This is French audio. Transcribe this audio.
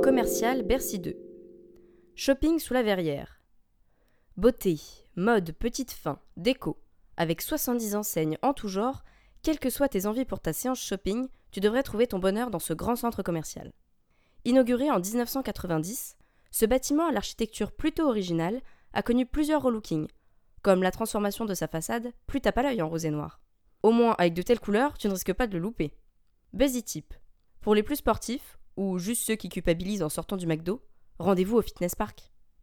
commercial Bercy 2. Shopping sous la verrière. Beauté, mode, petite fin, déco. Avec 70 enseignes en tout genre, quelles que soient tes envies pour ta séance shopping, tu devrais trouver ton bonheur dans ce grand centre commercial. Inauguré en 1990, ce bâtiment à l'architecture plutôt originale a connu plusieurs relookings, comme la transformation de sa façade, plus tape à l'œil en rose et noir. Au moins, avec de telles couleurs, tu ne risques pas de le louper. Busy Tip. Pour les plus sportifs, ou juste ceux qui culpabilisent en sortant du McDo, rendez-vous au Fitness Park.